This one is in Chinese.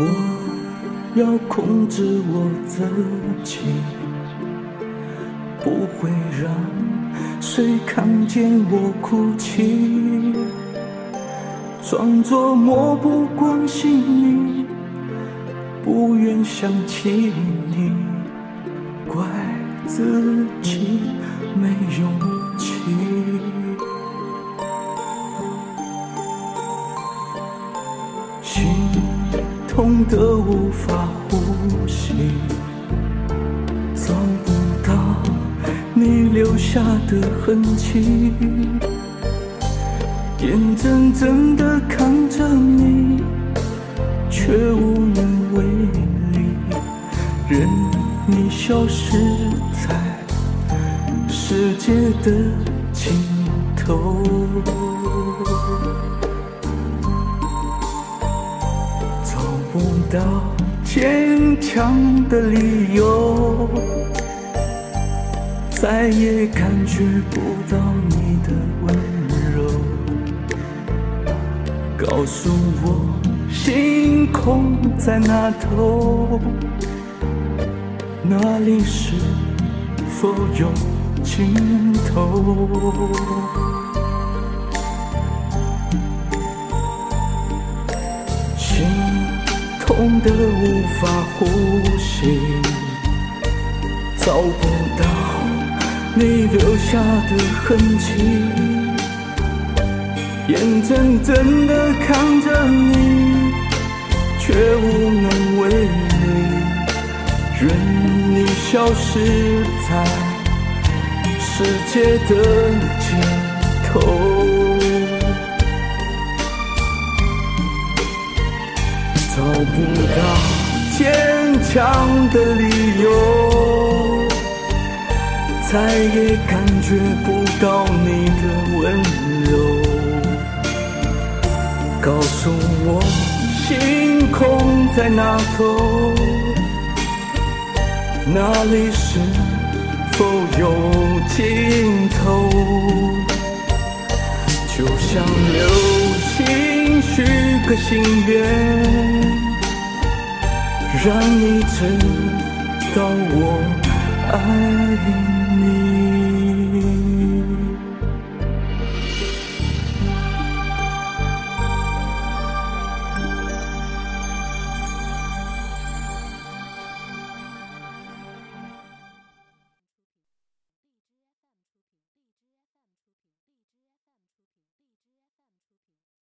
我要控制我自己，不会让谁看见我哭泣，装作漠不关心你，不愿想起你，怪自己没勇气。心痛得无法呼吸，找不到你留下的痕迹，眼睁睁地看着你，却无能为力，任你消失在世界的尽头。到坚强的理由，再也感觉不到你的温柔。告诉我，星空在那头？那里是否有尽头？痛得无法呼吸，找不到你留下的痕迹，眼睁睁的看着你，却无能为力，任你消失在世界的尽头。找不到坚强的理由，再也感觉不到你的温柔。告诉我，星空在哪头？那里是否有尽头？就像流星许个心愿。让你知道我爱你。